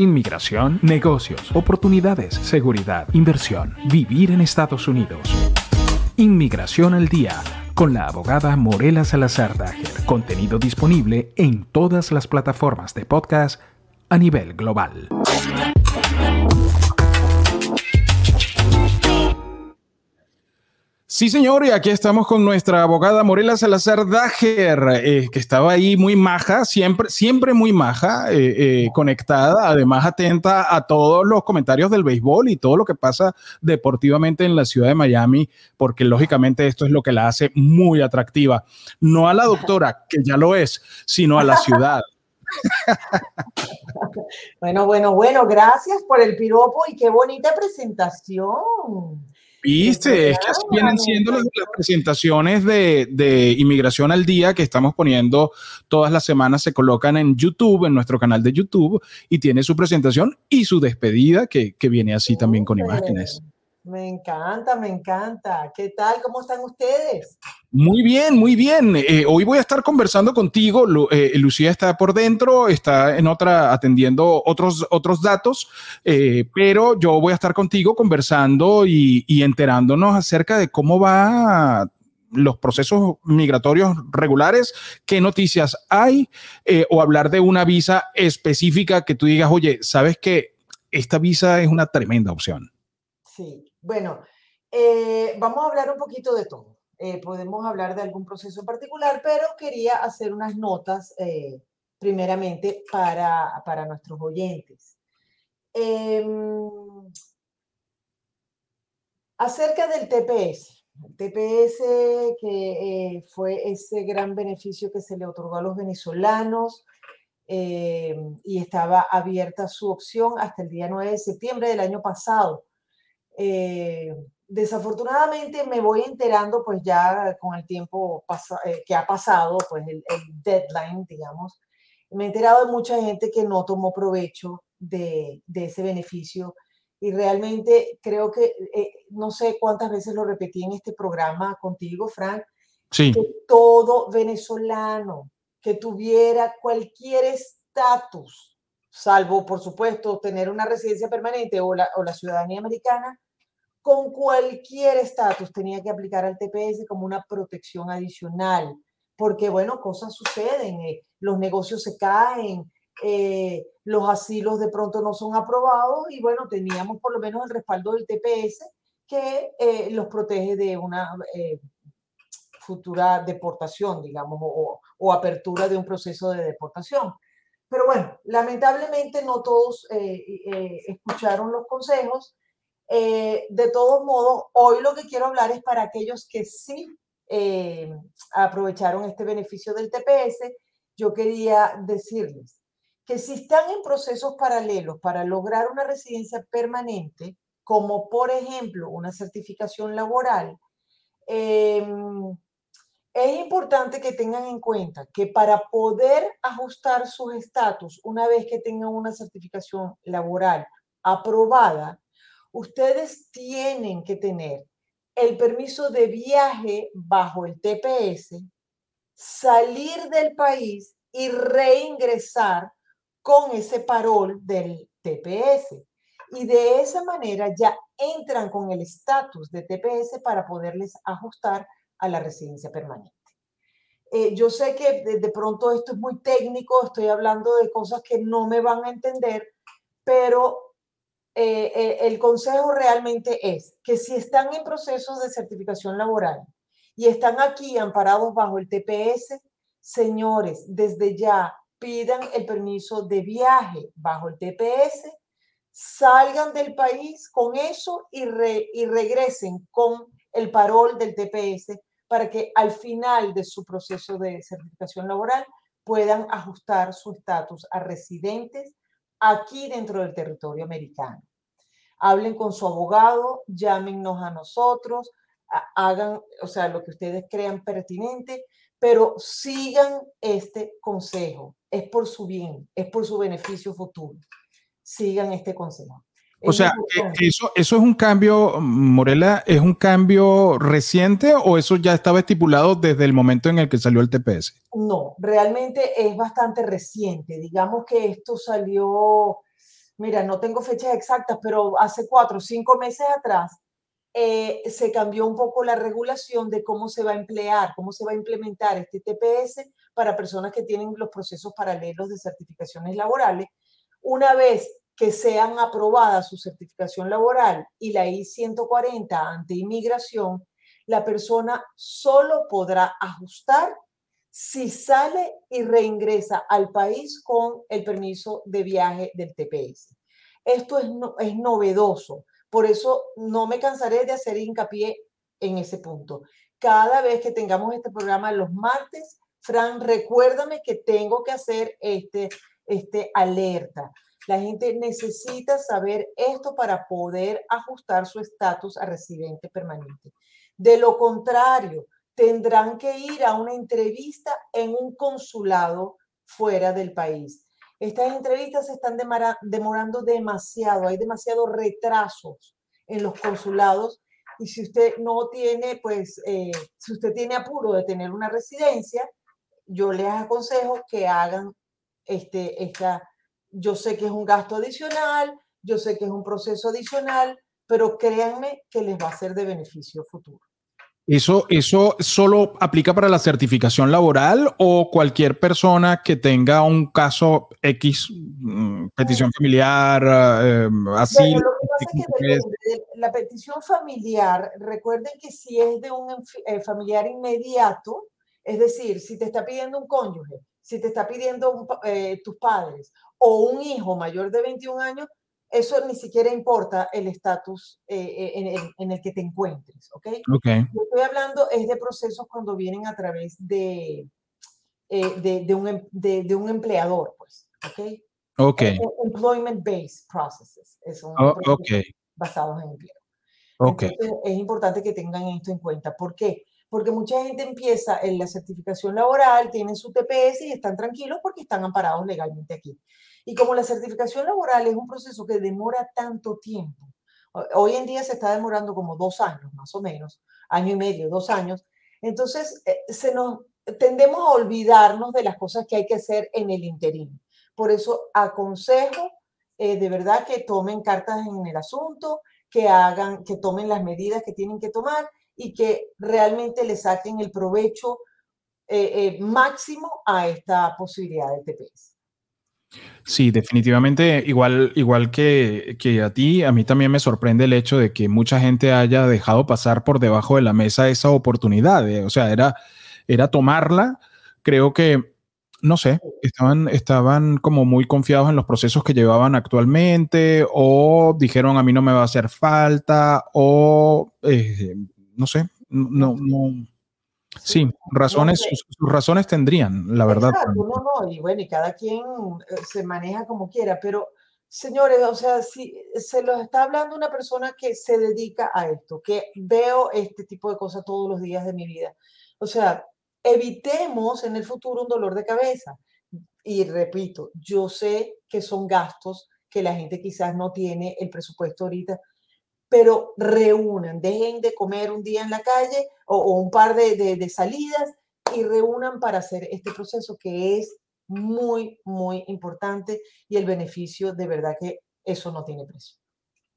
Inmigración, negocios, oportunidades, seguridad, inversión, vivir en Estados Unidos. Inmigración al día con la abogada Morela Salazar Dager. Contenido disponible en todas las plataformas de podcast a nivel global. Sí, señor, y aquí estamos con nuestra abogada Morela Salazar Dager, eh, que estaba ahí muy maja, siempre, siempre muy maja, eh, eh, conectada, además atenta a todos los comentarios del béisbol y todo lo que pasa deportivamente en la ciudad de Miami, porque lógicamente esto es lo que la hace muy atractiva. No a la doctora, que ya lo es, sino a la ciudad. bueno, bueno, bueno, gracias por el piropo y qué bonita presentación. Viste, es que así vienen siendo las, presentaciones de, de, Inmigración al Día que estamos poniendo. Todas las semanas, se colocan en YouTube, en nuestro canal de YouTube, y tiene su presentación y su despedida que, que viene así también con imágenes. Me encanta, me encanta. ¿Qué tal? ¿Cómo están ustedes? Muy bien, muy bien. Eh, hoy voy a estar conversando contigo. Eh, Lucía está por dentro, está en otra atendiendo otros, otros datos, eh, pero yo voy a estar contigo conversando y, y enterándonos acerca de cómo va los procesos migratorios regulares, qué noticias hay, o hablar de una visa específica que tú digas, oye, sabes que esta visa es una tremenda opción. Sí, bueno, eh, vamos a hablar un poquito de todo. Eh, podemos hablar de algún proceso en particular, pero quería hacer unas notas eh, primeramente para, para, nuestros oyentes. Em, acerca del TPS. El TPS que fue ese gran beneficio que se le otorgó a los venezolanos y estaba abierta su opción hasta el día 9 de septiembre del año pasado eh, desafortunadamente me voy enterando, pues ya con el tiempo eh, que ha pasado, pues el, deadline, digamos, me he enterado de mucha gente que no tomó provecho de, ese beneficio y realmente creo que, eh, no sé cuántas veces lo repetí en este programa contigo, Frank, sí. que todo venezolano que tuviera cualquier estatus, salvo por supuesto tener una residencia permanente o la, o la ciudadanía americana, con cualquier estatus tenía que aplicar al TPS como una protección adicional, porque bueno, cosas suceden, eh, los negocios se caen, eh, los asilos de pronto no son aprobados y bueno, teníamos por lo menos el respaldo del TPS que eh, los protege de una futura deportación, digamos, o, o, apertura de un proceso de deportación. Pero bueno, lamentablemente no todos escucharon los consejos eh, de todos modos, hoy lo que quiero hablar es para aquellos que sí eh, aprovecharon este beneficio del TPS. Yo quería decirles que si están en procesos paralelos para lograr una residencia permanente, como por ejemplo una certificación laboral, em, es importante que tengan en cuenta que para poder ajustar sus estatus una vez que tengan una certificación laboral aprobada, ustedes tienen que tener el permiso de viaje bajo el TPS, salir del país y reingresar con ese parol del TPS. Y de esa manera ya entran con el estatus de TPS para poderles ajustar a la residencia permanente. Eh, yo sé que de, de, pronto esto es muy técnico, estoy hablando de cosas que no me van a entender, pero eh, eh, el consejo realmente es que si están en procesos de certificación laboral y están aquí amparados bajo el TPS, señores, desde ya pidan el permiso de viaje bajo el TPS, salgan del país con eso y, y regresen con el parol del TPS para que al final de su proceso de certificación laboral puedan ajustar su estatus a residentes aquí dentro del territorio americano. Hablen con su abogado, llámenos a nosotros, hagan, o sea, lo que ustedes crean pertinente, pero sigan este consejo. Es por su bien, es por su beneficio futuro. Sigan este consejo. O sea, eso, eso es un cambio, Morela, ¿es un cambio reciente o eso ya estaba estipulado desde el momento en el que salió el TPS? No, realmente es bastante reciente. Digamos que esto salió mira, no tengo fechas exactas, pero hace cuatro o cinco meses atrás eh, se cambió un poco la regulación de cómo se va a emplear, cómo se va a implementar este TPS para personas que tienen los procesos paralelos de certificaciones laborales. Una vez que sean aprobadas su certificación laboral y la I-140 ante inmigración, la persona solo podrá ajustar si sale y reingresa al país con el permiso de viaje del TPS. Esto es, es novedoso por eso no me cansaré de hacer hincapié en ese punto. Cada vez que tengamos este programa los martes, Fran, recuérdame que tengo que hacer este, este alerta. La gente necesita saber esto para poder ajustar su estatus a residente permanente. De lo contrario, tendrán que ir a una entrevista en un consulado fuera del país. Estas entrevistas se están demorando demasiado, hay demasiados retrasos en los consulados y si usted no tiene, pues, eh, si usted tiene apuro de tener una residencia, yo les aconsejo que hagan este, esta, yo sé que es un gasto adicional, yo sé que es un proceso adicional, pero créanme que les va a ser de beneficio futuro. ¿Eso, ¿Eso solo aplica para la certificación laboral o cualquier persona que tenga un caso X, mm, petición familiar, eh, así? la petición familiar, recuerden que si es de un eh, familiar inmediato, es decir, si te está pidiendo un cónyuge, si te está pidiendo eh, tus padres o un hijo mayor de 21 años, eso ni siquiera importa el estatus eh, eh, en, el que te encuentres, ¿ok? okay. Yo estoy hablando es de procesos cuando vienen a través de, eh, de, un, em, de, un, empleador, pues, ¿ok? Ok. Employment-based processes, son oh, okay. basados en empleo. Ok. es importante que tengan esto en cuenta. ¿Por qué? Porque mucha gente empieza en la certificación laboral, tienen su TPS y están tranquilos porque están amparados legalmente aquí. Y como la certificación laboral es un proceso que demora tanto tiempo, hoy en día se está demorando como dos años, más o menos, año y medio, dos años, entonces eh, se nos tendemos a olvidarnos de las cosas que hay que hacer en el interín. Por eso aconsejo eh, de verdad que tomen cartas en el asunto, que hagan, que tomen las medidas que tienen que tomar y que realmente le saquen el provecho eh, máximo a esta posibilidad del TPS. Sí, definitivamente, igual, igual que, que, a ti, a mí también me sorprende el hecho de que mucha gente haya dejado pasar por debajo de la mesa esa oportunidad. Eh, o sea, era, era tomarla. Creo que, no sé, estaban, estaban como muy confiados en los procesos que llevaban actualmente o dijeron a mí no me va a hacer falta o, eh, no sé, no, no, Sí, razones, sus, razones tendrían, la verdad. no, no, y bueno, y cada quien eh, se maneja como quiera, pero señores, o sea, si se los está hablando una persona que se dedica a esto, que veo este tipo de cosas todos los días de mi vida. O sea, evitemos en el futuro un dolor de cabeza. Y repito, yo sé que son gastos que la gente quizás no tiene el presupuesto ahorita pero reúnan, dejen de comer un día en la calle o, un par de, salidas y reúnan para hacer este proceso que es muy, muy importante y el beneficio de verdad que eso no tiene precio.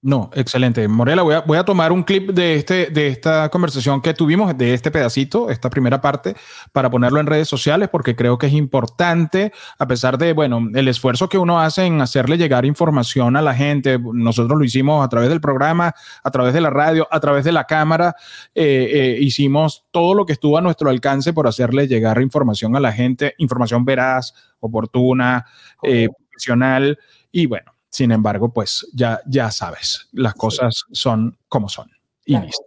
No, excelente. Morela, voy a, voy a tomar un clip de, este, de esta conversación que tuvimos, de este pedacito, esta primera parte, para ponerlo en redes sociales, porque creo que es importante, a pesar de, bueno, el esfuerzo que uno hace en hacerle llegar información a la gente. Nosotros lo hicimos a través del programa, a través de la radio, a través de la cámara. Eh, eh, hicimos todo lo que estuvo a nuestro alcance por hacerle llegar información a la gente, información veraz, oportuna, eh, profesional. Y bueno, sin embargo, pues ya, ya sabes, las cosas son como son. Y listo.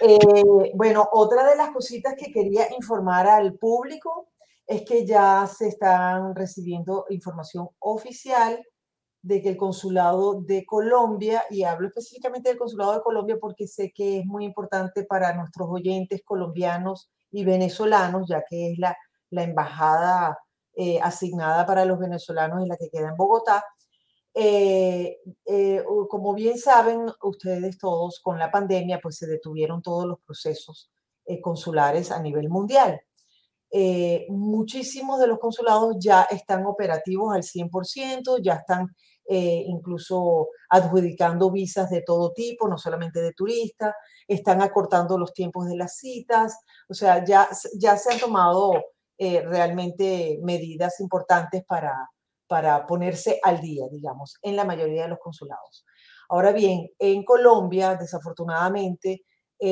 Eh, bueno, otra de las cositas que quería informar al público es que ya se están recibiendo información oficial de que el consulado de Colombia, y hablo específicamente del consulado de Colombia porque sé que es muy importante para nuestros oyentes colombianos y venezolanos, ya que es la, la embajada eh, asignada para los venezolanos y la que queda en Bogotá. Eh, eh, como bien saben ustedes todos, con la pandemia pues se detuvieron todos los procesos consulares a nivel mundial. muchísimos de los consulados ya están operativos al 100%, ya están incluso adjudicando visas de todo tipo, no solamente de turistas, están acortando los tiempos de las citas, o sea, ya, ya se han tomado eh, realmente medidas importantes para, para ponerse al día, digamos, en la mayoría de los consulados. Ahora bien, en Colombia, desafortunadamente,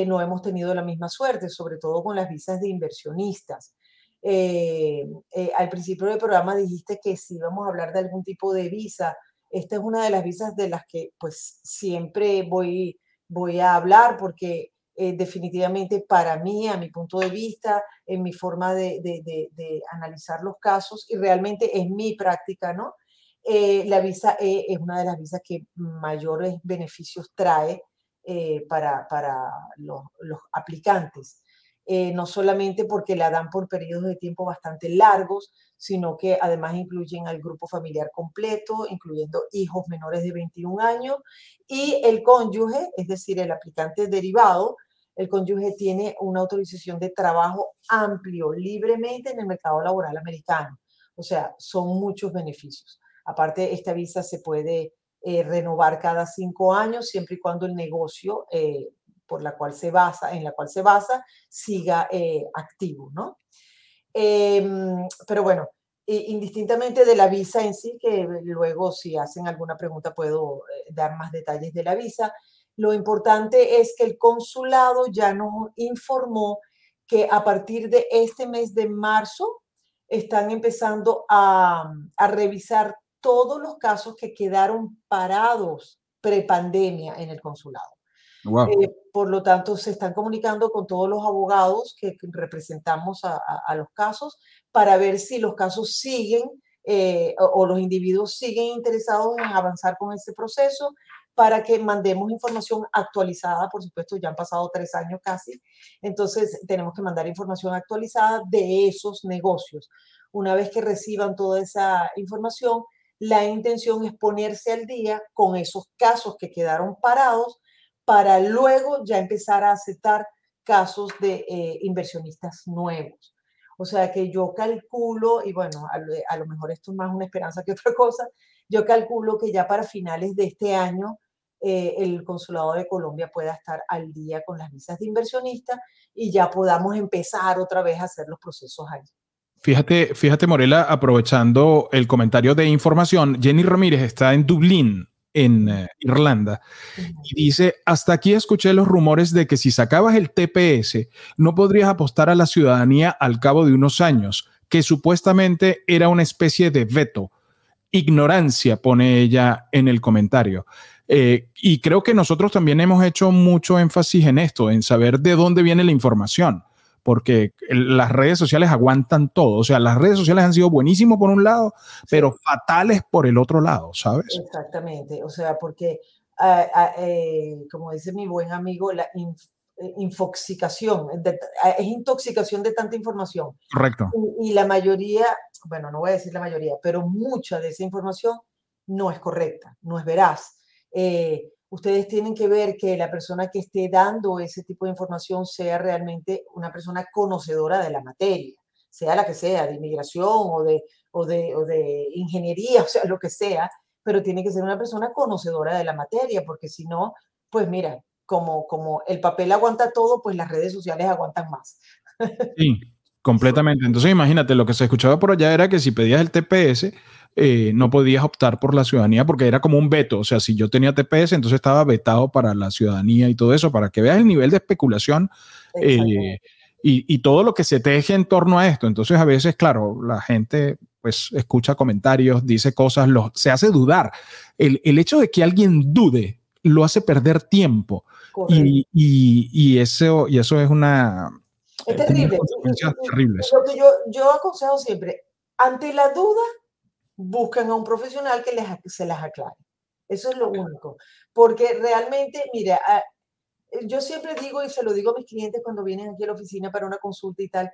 no hemos tenido la misma suerte, sobre todo con las visas de inversionistas. Eh, eh, al principio del programa dijiste que si íbamos a hablar de algún tipo de visa, esta es una de las visas de las que pues siempre voy, voy a hablar porque eh, definitivamente para mí, a mi punto de vista, en mi forma de, de, analizar los casos y realmente es mi práctica, ¿no? la visa E es una de las visas que mayores beneficios trae para, para los, los aplicantes. Eh, no solamente porque la dan por periodos de tiempo bastante largos, sino que además incluyen al grupo familiar completo, incluyendo hijos menores de 21 años, y el cónyuge, es decir, el aplicante derivado, el cónyuge tiene una autorización de trabajo amplio, libremente en el mercado laboral americano. O sea, son muchos beneficios. Aparte, esta visa se puede eh, renovar cada cinco años, siempre y cuando el negocio eh, por la cual se basa, en la cual se basa, siga eh, activo, ¿no? Em, pero bueno, indistintamente de la visa en sí, que luego si hacen alguna pregunta puedo dar más detalles de la visa, lo importante es que el consulado ya nos informó que a partir de este mes de marzo están empezando a, a revisar todos los casos que quedaron parados prepandemia en el consulado. Eh, por lo tanto, se están comunicando con todos los abogados que representamos a, los casos para ver si los casos siguen eh, o, los individuos siguen interesados en avanzar con este proceso para que mandemos información actualizada, por supuesto, ya han pasado tres años casi, entonces tenemos que mandar información actualizada de esos negocios. Una vez que reciban toda esa información, la intención es ponerse al día con esos casos que quedaron parados para luego ya empezar a aceptar casos de eh, inversionistas nuevos. O sea que yo calculo, y bueno, a, lo mejor esto es más una esperanza que otra cosa, yo calculo que ya para finales de este año eh, el Consulado de Colombia pueda estar al día con las visas de inversionistas y ya podamos empezar otra vez a hacer los procesos ahí. Fíjate, fíjate, Morela, aprovechando el comentario de información, Jenny Ramírez está en Dublín, en eh, Irlanda. Y dice, hasta aquí escuché los rumores de que si sacabas el TPS, no podrías apostar a la ciudadanía al cabo de unos años, que supuestamente era una especie de veto. Ignorancia, pone ella en el comentario. Eh, y creo que nosotros también hemos hecho mucho énfasis en esto, en saber de dónde viene la información porque las redes sociales aguantan todo. O sea, las redes sociales han sido buenísimos por un lado, pero fatales por el otro lado, ¿sabes? Exactamente. O sea, porque, ah, ah, eh, como dice mi buen amigo, la eh, infoxicación, ah, es intoxicación de tanta información. Correcto. Y, la mayoría, bueno, no voy a decir la mayoría, pero mucha de esa información no es correcta, no es veraz. Eh, ustedes tienen que ver que la persona que esté dando ese tipo de información sea realmente una persona conocedora de la materia, sea la que sea, de inmigración o de, o de, o de ingeniería, o sea, lo que sea, pero tiene que ser una persona conocedora de la materia, porque si no, pues mira, como, como el papel aguanta todo, pues las redes sociales aguantan más. Sí, completamente. Entonces imagínate, lo que se escuchaba por allá era que si pedías el TPS, eh, no podías optar por la ciudadanía porque era como un veto. O sea, si yo tenía TPS, entonces estaba vetado para la ciudadanía y todo eso, para que veas el nivel de especulación eh, y, todo lo que se teje en torno a esto. Entonces, a veces, claro, la gente pues escucha comentarios, dice cosas, lo, se hace dudar. El, hecho de que alguien dude lo hace perder tiempo. Y, y, eso, y eso es una... Es terrible. Lo que yo, yo aconsejo siempre, ante la duda, buscan a un profesional que les, se las aclare. Eso es lo único. Porque realmente, mira, ah, yo siempre digo y se lo digo a mis clientes cuando vienen aquí a la oficina para una consulta y tal,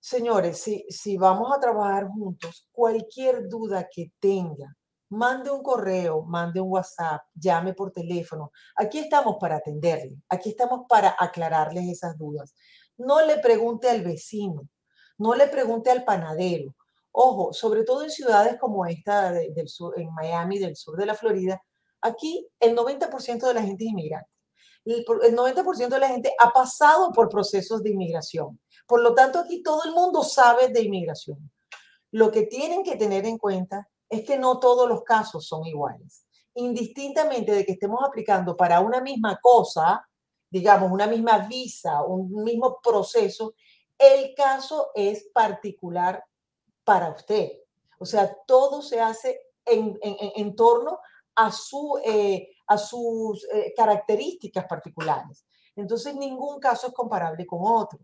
señores, si, si vamos a trabajar juntos, cualquier duda que tenga, mande un correo, mande un WhatsApp, llame por teléfono. Aquí estamos para atenderle, aquí estamos para aclararles esas dudas. No le pregunte al vecino, No le pregunte al panadero. Ojo, sobre todo en ciudades como esta del sur, en Miami, del sur de la Florida, aquí el 90% de la gente es inmigrante. El 90% de la gente ha pasado por procesos de inmigración. Por lo tanto, aquí todo el mundo sabe de inmigración. Lo que tienen que tener en cuenta es que no todos los casos son iguales. Indistintamente de que estemos aplicando para una misma cosa, digamos, una misma visa, un mismo proceso, el caso es particular para usted. O sea, todo se hace en, torno a, su, eh, a sus eh, características particulares. Entonces, ningún caso es comparable con otro.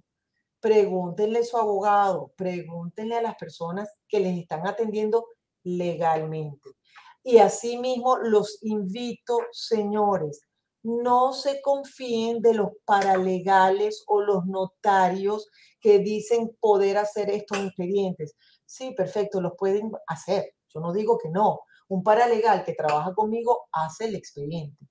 Pregúntenle a su abogado, pregúntenle a las personas que les están atendiendo legalmente. Y asimismo, los invito, señores, no se confíen de los paralegales o los notarios que dicen poder hacer estos expedientes. Sí, perfecto, los pueden hacer. Yo no digo que no. Un paralegal que trabaja conmigo hace el expediente,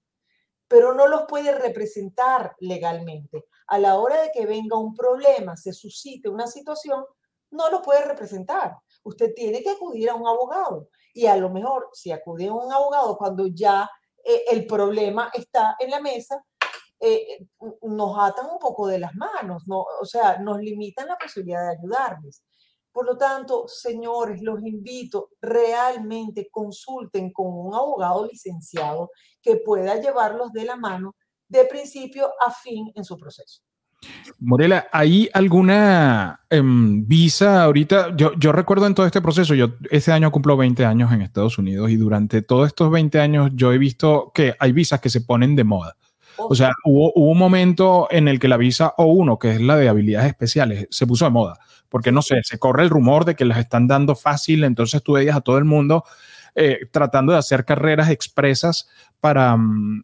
pero no los puede representar legalmente. A la hora de que venga un problema, se suscite una situación, no lo puede representar. Usted tiene que acudir a un abogado. Y a lo mejor, si acude a un abogado cuando ya eh, el problema está en la mesa, eh, nos atan un poco de las manos, ¿no? o sea, nos limitan la posibilidad de ayudarles. Por lo tanto, señores, los invito, realmente consulten con un abogado licenciado que pueda llevarlos de la mano de principio a fin en su proceso. Morela, ¿hay alguna em, visa ahorita? Yo, yo, recuerdo en todo este proceso, yo ese año cumplo 20 años en Estados Unidos y durante todos estos 20 años yo he visto que hay visas que se ponen de moda. O sea, hubo, un momento en el que la visa O1, que es la de habilidades especiales, se puso de moda, porque no sé, se corre el rumor de que las están dando fácil, entonces tú veías a todo el mundo eh, tratando de hacer carreras expresas para, mm,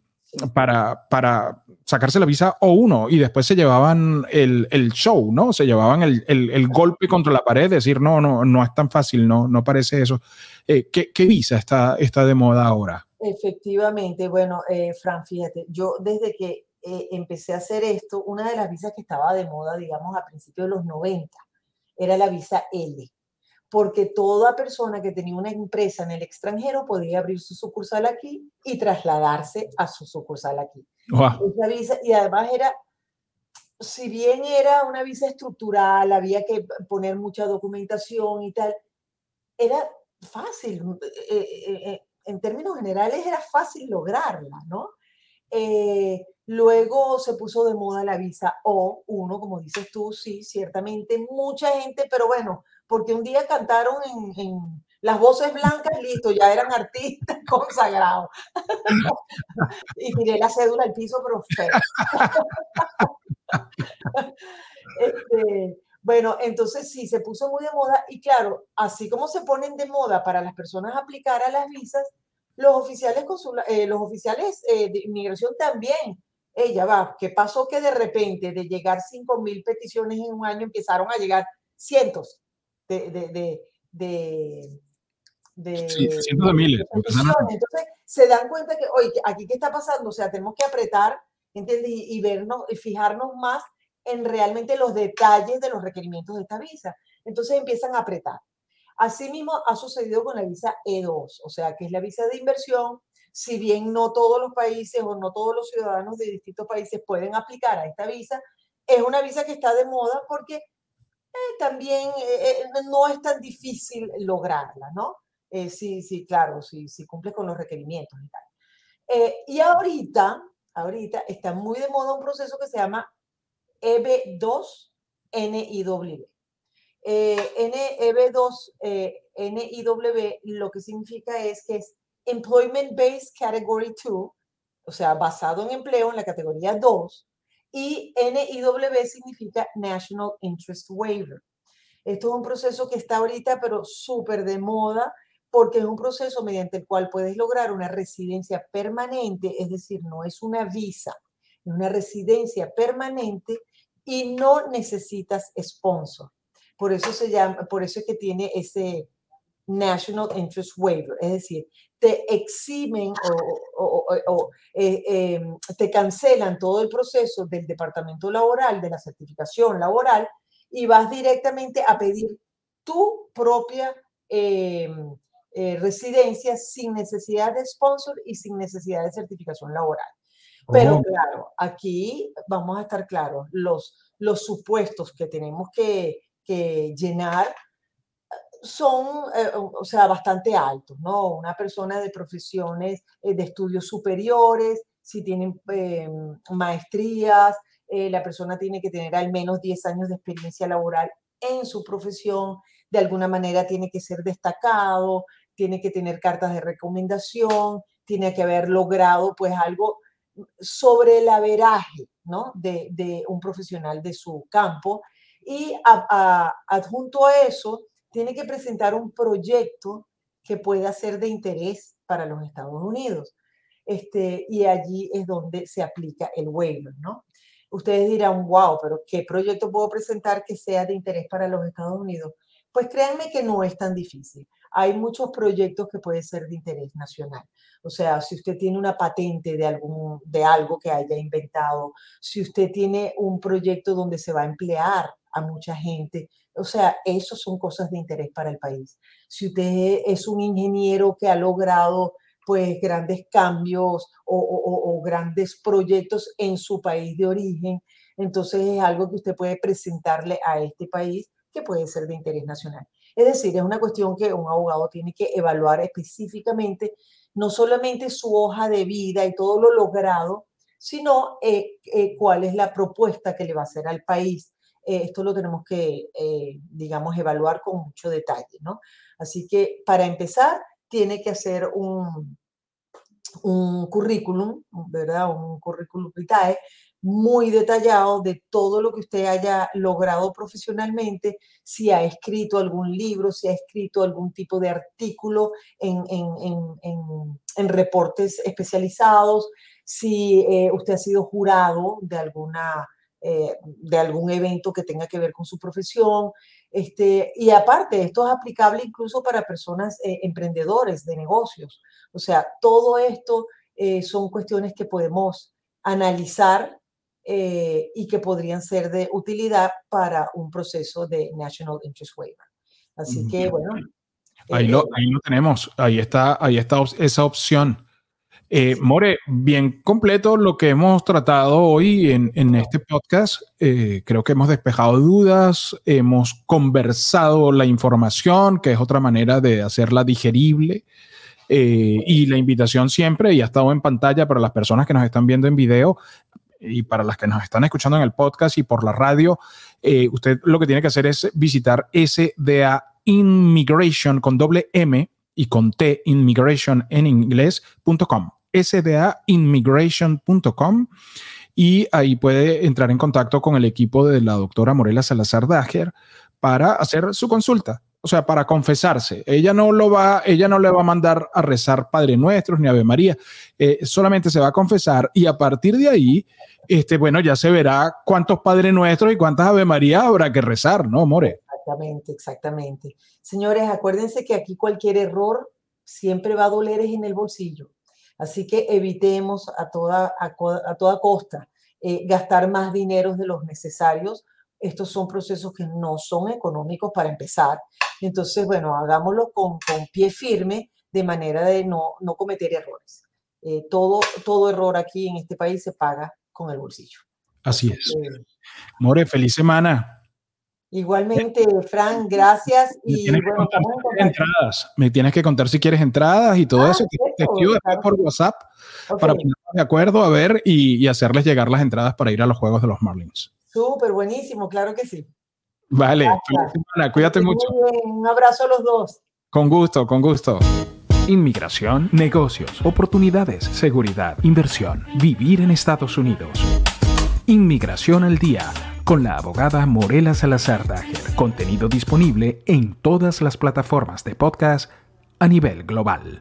para, para sacarse la visa o uno y después se llevaban el, el show, ¿no? Se llevaban el, el, el, golpe contra la pared, decir, no, no, no es tan fácil, no, no parece eso. Eh, ¿qué, ¿qué, visa está, está de moda ahora? Efectivamente, bueno, eh, Fran, fíjate, yo desde que eh, empecé a hacer esto, una de las visas que estaba de moda, digamos, a principios de los 90, era la visa L porque toda persona que tenía una empresa en el extranjero podía abrir su sucursal aquí y trasladarse a su sucursal aquí. Esa visa, y además era, si bien era una visa estructural, había que poner mucha documentación y tal, era fácil, eh, eh, eh, en términos generales era fácil lograrla, ¿no? luego se puso de moda la visa O1, como dices tú, sí, ciertamente mucha gente, pero bueno, porque un día cantaron en, las voces blancas, listo, ya eran artistas consagrados. y tiré la cédula al piso, pero feo. Este, bueno, entonces sí, se puso muy de moda y claro, así como se ponen de moda para las personas aplicar a las visas, los oficiales, eh, los oficiales eh, de inmigración también. Ella va, ¿qué pasó que de repente de llegar 5 mil peticiones en un año empezaron a llegar cientos? de, de, de, de, sí, cientos de miles. Entonces se dan cuenta que, oye, aquí qué está pasando, o sea, tenemos que apretar, ¿entiendes? Y, vernos y fijarnos más en realmente los detalles de los requerimientos de esta visa. Entonces empiezan a apretar. Asimismo, ha sucedido con la visa E2, o sea, que es la visa de inversión. Si bien no todos los países o no todos los ciudadanos de distintos países pueden aplicar a esta visa, es una visa que está de moda porque eh, también eh, eh, no es tan difícil lograrla, ¿no? sí, sí, claro, sí, sí cumple con los requerimientos y tal. y ahorita, ahorita está muy de moda un proceso que se llama EB2-NIW. EB2 NIW lo que significa es que es Employment Based Category 2, o sea, basado en empleo en la categoría 2, y NIW significa National Interest Waiver. Esto es un proceso que está ahorita, pero súper de moda, porque es un proceso mediante el cual puedes lograr una residencia permanente, es decir, no es una visa, una residencia permanente y no necesitas sponsor. Por eso se llama, por eso es que tiene ese National Interest Waiver, es decir, te eximen o, eh, em, te cancelan todo el proceso del departamento laboral, de la certificación laboral, y vas directamente a pedir tu propia eh, eh, residencia sin necesidad de sponsor y sin necesidad de certificación laboral. Pero oh. claro, aquí vamos a estar claros, los, los supuestos que tenemos que, que llenar son, eh, o sea, bastante altos, ¿no? Una persona de profesiones, eh, de estudios superiores, si tienen eh, maestrías, la persona tiene que tener al menos 10 años de experiencia laboral en su profesión, de alguna manera tiene que ser destacado, tiene que tener cartas de recomendación, tiene que haber logrado pues algo sobre el averaje, ¿no? De, un profesional de su campo. Y adjunto a eso, tiene que presentar un proyecto que pueda ser de interés para los Estados Unidos. Este, y allí es donde se aplica el waiver, ¿no? Ustedes dirán, wow, pero ¿qué proyecto puedo presentar que sea de interés para los Estados Unidos? Pues créanme que no es tan difícil. Hay muchos proyectos que pueden ser de interés nacional. O sea, si usted tiene una patente de, algún, de algo que haya inventado, si usted tiene un proyecto donde se va a emplear a mucha gente, o sea, eso son cosas de interés para el país. Si usted es un ingeniero que ha logrado pues grandes cambios o, grandes proyectos en su país de origen, entonces es algo que usted puede presentarle a este país que puede ser de interés nacional. Es decir, es una cuestión que un abogado tiene que evaluar específicamente, no solamente su hoja de vida y todo lo logrado, sino eh, eh, cuál es la propuesta que le va a hacer al país eh, esto lo tenemos que, digamos, evaluar con mucho detalle, ¿no? Así que para empezar, tiene que hacer un, un currículum, ¿verdad? Un currículum vitae muy detallado de todo lo que usted haya logrado profesionalmente, si ha escrito algún libro, si ha escrito algún tipo de artículo en, en, en, en reportes especializados, si eh, usted ha sido jurado de alguna eh, de algún evento que tenga que ver con su profesión. Este, y aparte, esto es aplicable incluso para personas eh, emprendedores de negocios. O sea, todo esto eh, son cuestiones que podemos analizar y que podrían ser de utilidad para un proceso de National Interest Waiver. Así que, bueno. Ahí lo, ahí lo tenemos, ahí está, ahí está esa opción. Eh, More, bien completo lo que hemos tratado hoy en, este podcast. Eh, creo que hemos despejado dudas, hemos conversado la información, que es otra manera de hacerla digerible. Eh, y la invitación siempre, y ha estado en pantalla para las personas que nos están viendo en video y para las que nos están escuchando en el podcast y por la radio, usted lo que tiene que hacer es visitar SDA Immigration con doble M y con T, immigration en inglés.com sdaimmigration.com y ahí puede entrar en contacto con el equipo de la doctora Morela Salazar Dager para hacer su consulta, o sea, para confesarse. Ella no lo va, ella no le va a mandar a rezar Padre Nuestros ni Ave María, eh, solamente se va a confesar y a partir de ahí, este, bueno, ya se verá cuántos Padre Nuestros y cuántas Ave María habrá que rezar, ¿no, More? Exactamente, exactamente. Señores, acuérdense que aquí cualquier error siempre va a doler en el bolsillo. Así que evitemos a toda, a, toda costa eh, gastar más dinero de los necesarios. Estos son procesos que no son económicos para empezar. Entonces, bueno, hagámoslo con, pie firme de manera de no, cometer errores. Eh, todo, todo error aquí en este país se paga con el bolsillo. Así es. More, feliz semana. Igualmente, Fran, gracias. Me y tienes, bueno, que entradas. me tienes que contar si quieres entradas y todo ah, eso. Te, escribo por WhatsApp para ponernos de acuerdo a ver y, hacerles llegar las entradas para ir a los juegos de los Marlins. Súper buenísimo, claro que sí. Vale, Semana, cuídate mucho. Un abrazo a los dos. Con gusto, con gusto. Inmigración, negocios, oportunidades, seguridad, inversión, vivir en Estados Unidos. Inmigración al día con la abogada Morela Salazar Dager. Contenido disponible en todas las plataformas de podcast a nivel global.